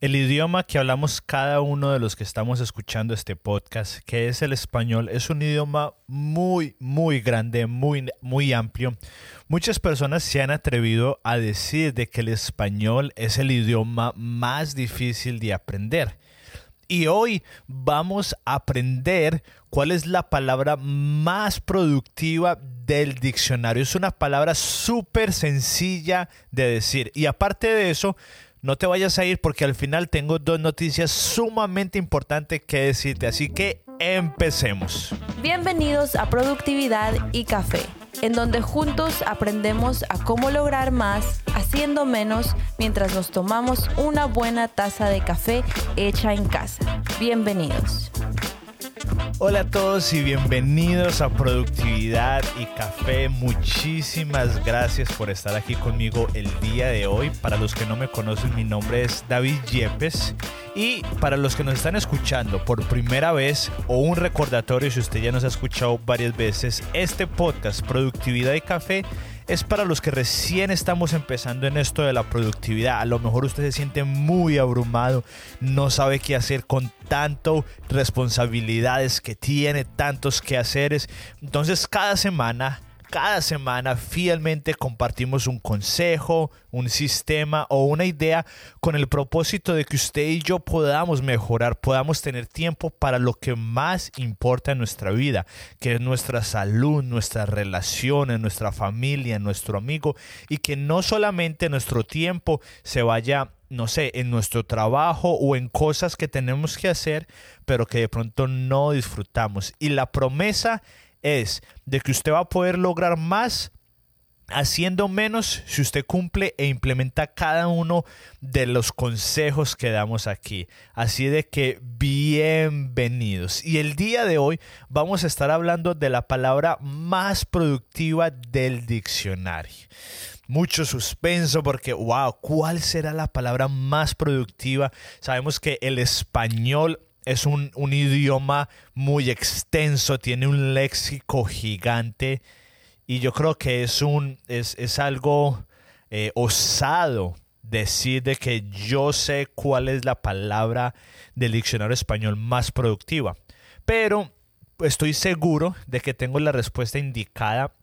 El idioma que hablamos cada uno de los que estamos escuchando este podcast, que es el español, es un idioma muy, muy grande, muy, muy amplio. Muchas personas se han atrevido a decir de que el español es el idioma más difícil de aprender. Y hoy vamos a aprender cuál es la palabra más productiva del diccionario. Es una palabra súper sencilla de decir. Y aparte de eso, no te vayas a ir porque al final tengo dos noticias sumamente importantes que decirte, así que empecemos. Bienvenidos a Productividad y Café, en donde juntos aprendemos a cómo lograr más haciendo menos mientras nos tomamos una buena taza de café hecha en casa. Bienvenidos. Hola a todos y bienvenidos a Productividad y Café. Muchísimas gracias por estar aquí conmigo el día de hoy. Para los que no me conocen, mi nombre es David Yepes. Y para los que nos están escuchando por primera vez o un recordatorio, si usted ya nos ha escuchado varias veces, este podcast Productividad y Café es para los que recién estamos empezando en esto de la productividad. A lo mejor usted se siente muy abrumado, no sabe qué hacer con tanto responsabilidades que tiene, tantos quehaceres. Entonces cada semana cada semana fielmente compartimos un consejo, un sistema o una idea con el propósito de que usted y yo podamos mejorar, podamos tener tiempo para lo que más importa en nuestra vida, que es nuestra salud, nuestras relaciones, nuestra familia, nuestro amigo, y que no solamente nuestro tiempo se vaya no sé, en nuestro trabajo o en cosas que tenemos que hacer, pero que de pronto no disfrutamos. Y la promesa es de que usted va a poder lograr más haciendo menos si usted cumple e implementa cada uno de los consejos que damos aquí. Así de que bienvenidos. Y el día de hoy vamos a estar hablando de la palabra más productiva del diccionario. Mucho suspenso porque, wow, ¿cuál será la palabra más productiva? Sabemos que el español es un, idioma muy extenso, tiene un léxico gigante y yo creo que es, un, es, algo eh, osado decir de que yo sé cuál es la palabra del diccionario español más productiva. Pero estoy seguro de que tengo la respuesta indicada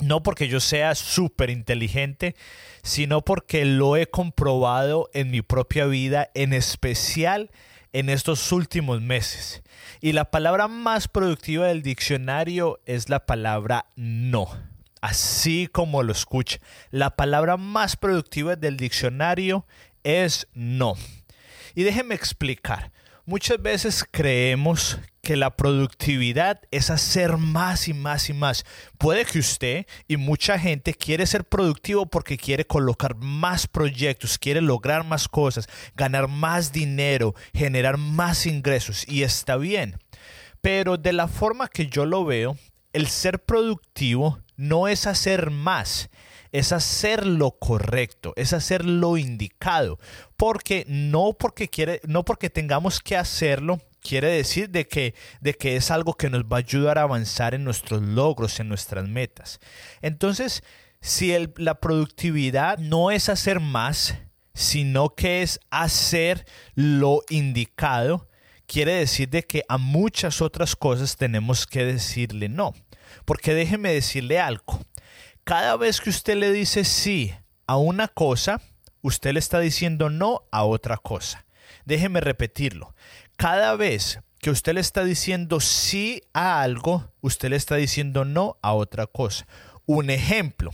no porque yo sea súper inteligente, sino porque lo he comprobado en mi propia vida, en especial en estos últimos meses. Y la palabra más productiva del diccionario es la palabra no. Así como lo escucha, la palabra más productiva del diccionario es no. Y déjeme explicar. Muchas veces creemos que la productividad es hacer más y más y más. Puede que usted y mucha gente quiere ser productivo porque quiere colocar más proyectos, quiere lograr más cosas, ganar más dinero, generar más ingresos y está bien. Pero de la forma que yo lo veo, el ser productivo no es hacer más, es hacer lo correcto, es hacer lo indicado, porque no porque quiere, no porque tengamos que hacerlo quiere decir de que, de que es algo que nos va a ayudar a avanzar en nuestros logros, en nuestras metas. Entonces, si la productividad no es hacer más, sino que es hacer lo indicado, quiere decir de que a muchas otras cosas tenemos que decirle no. Porque déjeme decirle algo. Cada vez que usted le dice sí a una cosa, usted le está diciendo no a otra cosa. Déjeme repetirlo. Cada vez que usted le está diciendo sí a algo, usted le está diciendo no a otra cosa. Un ejemplo,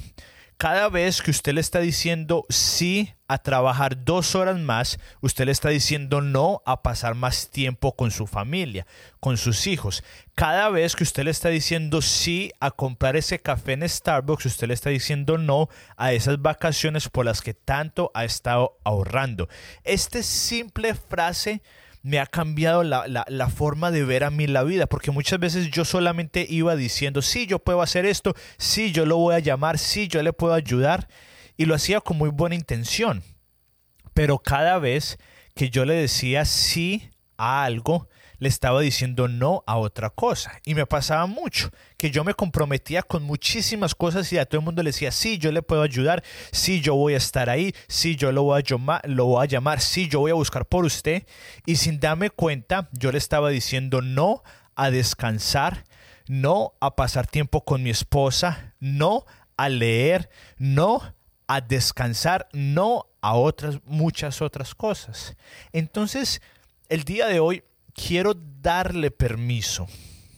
cada vez que usted le está diciendo sí a trabajar dos horas más, usted le está diciendo no a pasar más tiempo con su familia, con sus hijos. Cada vez que usted le está diciendo sí a comprar ese café en Starbucks, usted le está diciendo no a esas vacaciones por las que tanto ha estado ahorrando. Esta simple frase me ha cambiado la, forma de ver a mí la vida, porque muchas veces yo solamente iba diciendo, sí, yo puedo hacer esto, sí, yo lo voy a llamar, sí, yo le puedo ayudar, y lo hacía con muy buena intención. Pero cada vez que yo le decía sí a algo, le estaba diciendo no a otra cosa. Y me pasaba mucho, que yo me comprometía con muchísimas cosas y a todo el mundo le decía, sí, yo le puedo ayudar, sí, yo voy a estar ahí, sí, yo lo voy a llamar, lo voy a llamar sí, yo voy a buscar por usted. Y sin darme cuenta, yo le estaba diciendo no a descansar, no a pasar tiempo con mi esposa, no a leer, no a descansar, no a otras, muchas otras cosas. Entonces, el día de hoy quiero darle permiso,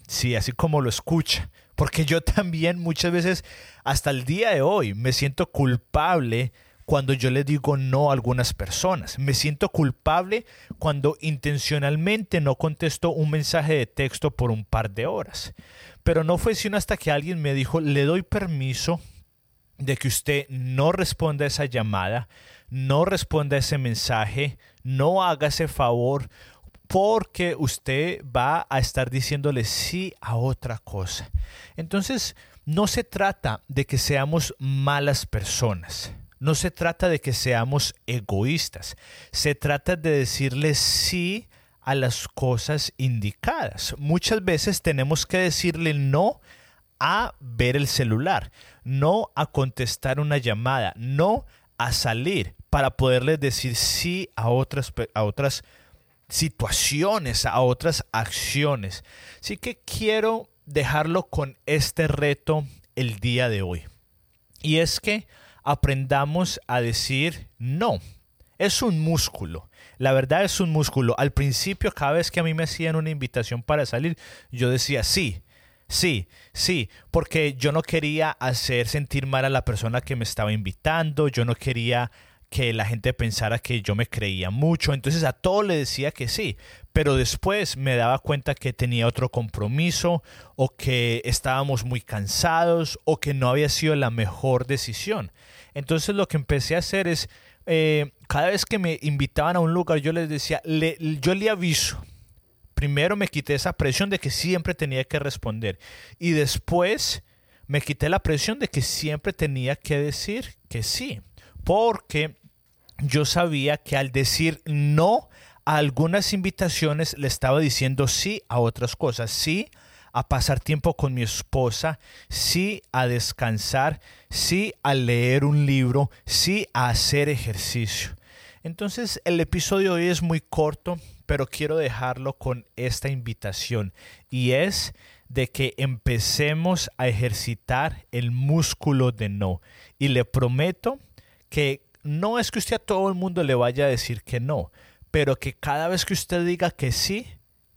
sí, así como lo escucha, porque yo también muchas veces, hasta el día de hoy, me siento culpable cuando yo le digo no a algunas personas. Me siento culpable cuando intencionalmente no contesto un mensaje de texto por un par de horas. Pero no fue sino hasta que alguien me dijo, le doy permiso de que usted no responda a esa llamada, no responda a ese mensaje, no haga ese favor, porque usted va a estar diciéndole sí a otra cosa. Entonces, no se trata de que seamos malas personas. No se trata de que seamos egoístas. Se trata de decirle sí a las cosas indicadas. Muchas veces tenemos que decirle no a ver el celular, no a contestar una llamada, no a salir para poderle decir sí a otras, a otras situaciones, a otras acciones. Así que quiero dejarlo con este reto el día de hoy. Y es que aprendamos a decir no. Es un músculo. La verdad es un músculo. Al principio, cada vez que a mí me hacían una invitación para salir, yo decía sí. Sí, sí, porque yo no quería hacer sentir mal a la persona que me estaba invitando, yo no quería que la gente pensara que yo me creía mucho, entonces a todo le decía que sí, pero después me daba cuenta que tenía otro compromiso o que estábamos muy cansados o que no había sido la mejor decisión. Entonces lo que empecé a hacer es, eh, cada vez que me invitaban a un lugar, yo les decía, yo le aviso. Primero me quité esa presión de que siempre tenía que responder y después me quité la presión de que siempre tenía que decir que sí, porque yo sabía que al decir no a algunas invitaciones le estaba diciendo sí a otras cosas, sí a pasar tiempo con mi esposa, sí a descansar, sí a leer un libro, sí a hacer ejercicio. Entonces el episodio de hoy es muy corto, pero quiero dejarlo con esta invitación y es de que empecemos a ejercitar el músculo de no. Y le prometo que no es que usted a todo el mundo le vaya a decir que no, pero que cada vez que usted diga que sí,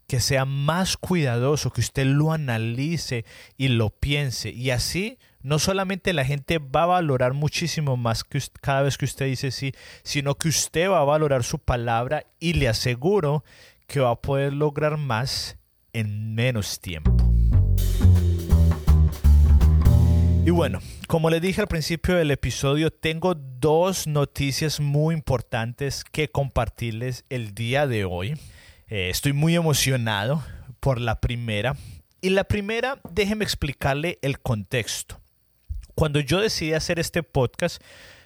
que sea más cuidadoso, que usted lo analice y lo piense. Y así no solamente la gente va a valorar muchísimo más que cada vez que usted dice sí, sino que usted va a valorar su palabra y le aseguro que va a poder lograr más en menos tiempo. Y bueno, como le dije al principio del episodio, tengo dos noticias muy importantes que compartirles el día de hoy. Eh, estoy muy emocionado por la primera. Y la primera, déjeme explicarle el contexto. Cuando yo decidí hacer este podcast,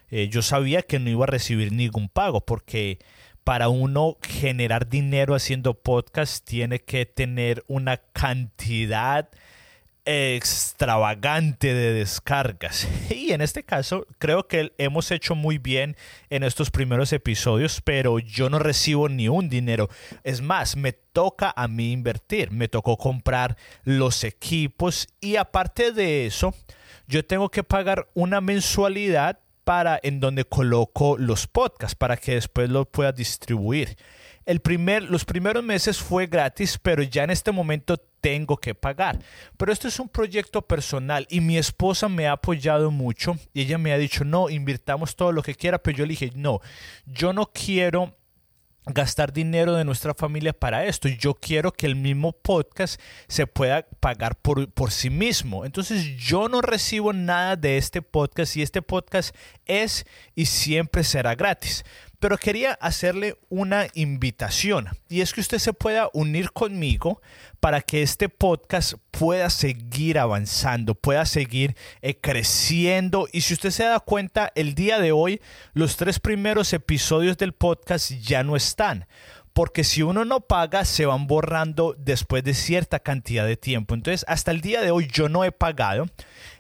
eh, yo sabía que no iba a recibir ningún pago porque para uno generar dinero haciendo podcast tiene que tener una cantidad extravagante de descargas. Y en este caso creo que hemos hecho muy bien en estos primeros episodios, pero yo no recibo ni un dinero. Es más, me toca a mí invertir, me tocó comprar los equipos y aparte de eso, yo tengo que pagar una mensualidad para en donde coloco los podcasts para que después los pueda distribuir. El primer, los primeros meses fue gratis, pero ya en este momento tengo que pagar. Pero esto es un proyecto personal y mi esposa me ha apoyado mucho y ella me ha dicho, no, invirtamos todo lo que quiera, pero yo le dije, no, yo no quiero gastar dinero de nuestra familia para esto. Yo quiero que el mismo podcast se pueda pagar por, por, sí mismo. Entonces yo no recibo nada de este podcast y este podcast es y siempre será gratis. Pero quería hacerle una invitación y es que usted se pueda unir conmigo para que este podcast pueda seguir avanzando, pueda seguir eh, creciendo. Y si usted se da cuenta, el día de hoy los tres primeros episodios del podcast ya no están porque si uno no paga se van borrando después de cierta cantidad de tiempo. Entonces, hasta el día de hoy yo no he pagado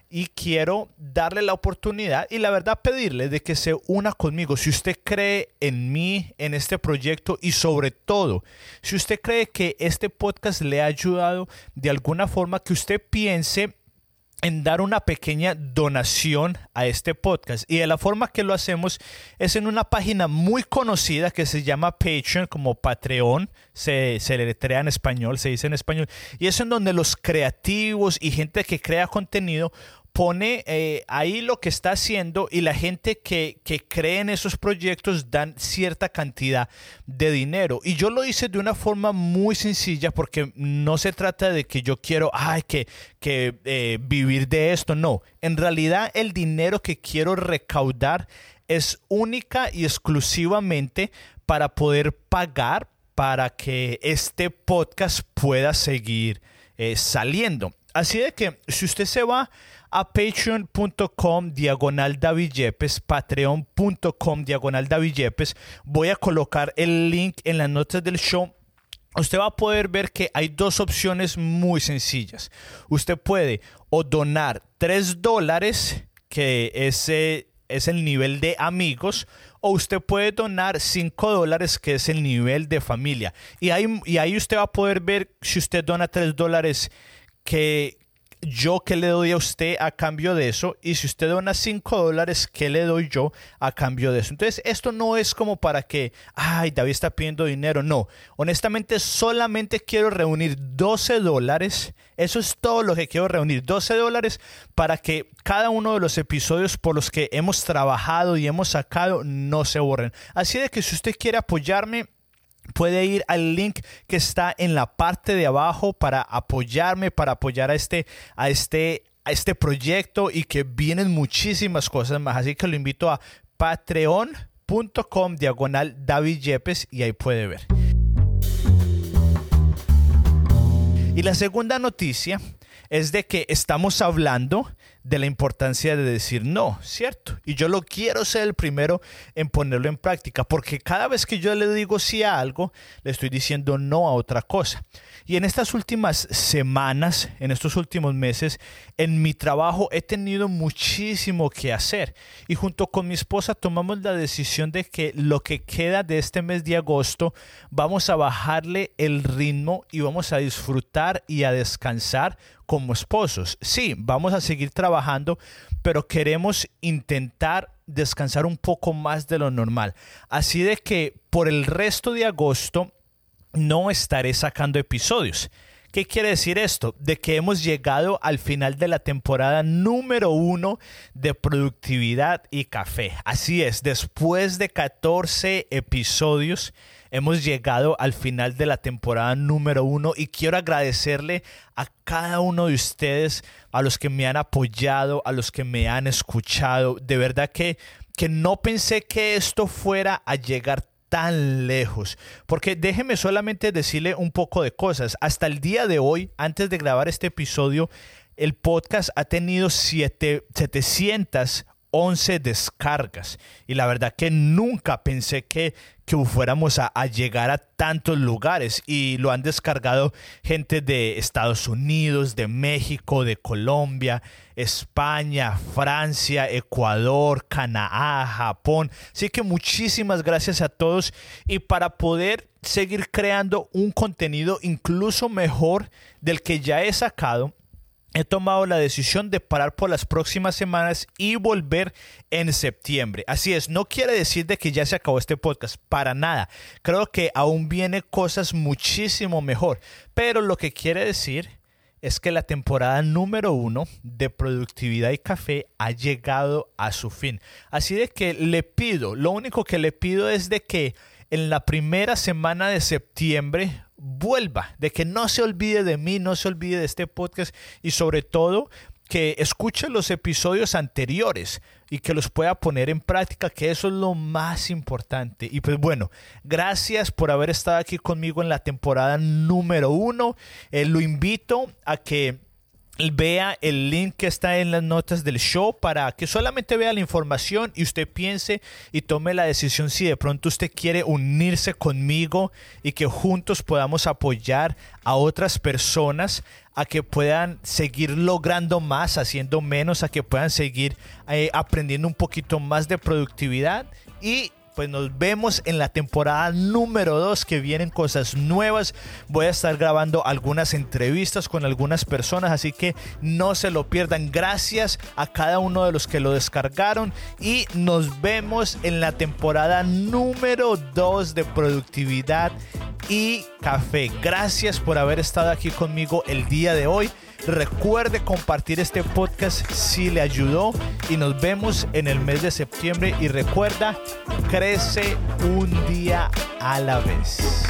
y quiero darle la oportunidad y la verdad pedirle de que se una conmigo. Si usted cree en mí, en este proyecto y sobre todo, si usted cree que este podcast le ha ayudado de alguna forma, que usted piense en dar una pequeña donación a este podcast. Y de la forma que lo hacemos es en una página muy conocida que se llama Patreon, como Patreon, se, se letrea en español, se dice en español. Y es en donde los creativos y gente que crea contenido pone eh, ahí lo que está haciendo y la gente que, que, cree en esos proyectos dan cierta cantidad de dinero. Y yo lo hice de una forma muy sencilla porque no se trata de que yo quiero, ay, que, que eh, vivir de esto. No, en realidad el dinero que quiero recaudar es única y exclusivamente para poder pagar para que este podcast pueda seguir eh, saliendo. Así de que si usted se va a patreon.com diagonal David Yepes, patreon.com diagonal David. Voy a colocar el link en las notas del show usted va a poder ver que hay dos opciones muy sencillas. Usted puede o donar 3 dólares, que ese es el nivel de amigos, o usted puede donar 5 dólares, que es el nivel de familia. Y ahí, y ahí usted va a poder ver si usted dona 3 dólares, que, yo qué le doy a usted a cambio de eso y si usted dona 5 dólares, ¿qué le doy yo a cambio de eso? Entonces, esto no es como para que, ay, David está pidiendo dinero, no. Honestamente, solamente quiero reunir 12 dólares. Eso es todo lo que quiero reunir, 12 dólares para que cada uno de los episodios por los que hemos trabajado y hemos sacado no se borren. Así de que si usted quiere apoyarme, puede ir al link que está en la parte de abajo para apoyarme, para apoyar a este, a este, a este proyecto y que vienen muchísimas cosas más. Así que lo invito a patreon.com diagonal David Yepes y ahí puede ver. Y la segunda noticia es de que estamos hablando de la importancia de decir no, ¿cierto? Y yo lo quiero ser el primero en ponerlo en práctica, porque cada vez que yo le digo sí a algo, le estoy diciendo no a otra cosa. Y en estas últimas semanas, en estos últimos meses, en mi trabajo he tenido muchísimo que hacer. Y junto con mi esposa tomamos la decisión de que lo que queda de este mes de agosto, vamos a bajarle el ritmo y vamos a disfrutar y a descansar como esposos. Sí, vamos a seguir trabajando, pero queremos intentar descansar un poco más de lo normal. Así de que por el resto de agosto no estaré sacando episodios. ¿Qué quiere decir esto? De que hemos llegado al final de la temporada número uno de productividad y café. Así es, después de 14 episodios hemos llegado al final de la temporada número uno y quiero agradecerle a cada uno de ustedes, a los que me han apoyado, a los que me han escuchado. De verdad que, que no pensé que esto fuera a llegar tan lejos. Porque déjeme solamente decirle un poco de cosas. Hasta el día de hoy, antes de grabar este episodio, el podcast ha tenido 711 descargas. Y la verdad que nunca pensé que, que fuéramos a, llegar a tantos lugares. Y lo han descargado gente de Estados Unidos, de México, de Colombia, España, Francia, Ecuador, Canadá, Japón. Así que muchísimas gracias a todos y para poder seguir creando un contenido incluso mejor del que ya he sacado, he tomado la decisión de parar por las próximas semanas y volver en septiembre. Así es, no quiere decir de que ya se acabó este podcast, para nada. Creo que aún viene cosas muchísimo mejor, pero lo que quiere decir es que la temporada número uno de productividad y café ha llegado a su fin. Así de que le pido, lo único que le pido es de que en la primera semana de septiembre vuelva, de que no se olvide de mí, no se olvide de este podcast y sobre todo que escuche los episodios anteriores y que los pueda poner en práctica, que eso es lo más importante. Y pues bueno, gracias por haber estado aquí conmigo en la temporada número uno. Eh, lo invito a que vea el link que está en las notas del show para que solamente vea la información y usted piense y tome la decisión si de pronto usted quiere unirse conmigo y que juntos podamos apoyar a otras personas a que puedan seguir logrando más, haciendo menos, a que puedan seguir eh, aprendiendo un poquito más de productividad y pues nos vemos en la temporada número 2 que vienen cosas nuevas. Voy a estar grabando algunas entrevistas con algunas personas, así que no se lo pierdan. Gracias a cada uno de los que lo descargaron y nos vemos en la temporada número 2 de productividad y café. Gracias por haber estado aquí conmigo el día de hoy. Recuerde compartir este podcast si le ayudó y nos vemos en el mes de septiembre y recuerda, crece un día a la vez.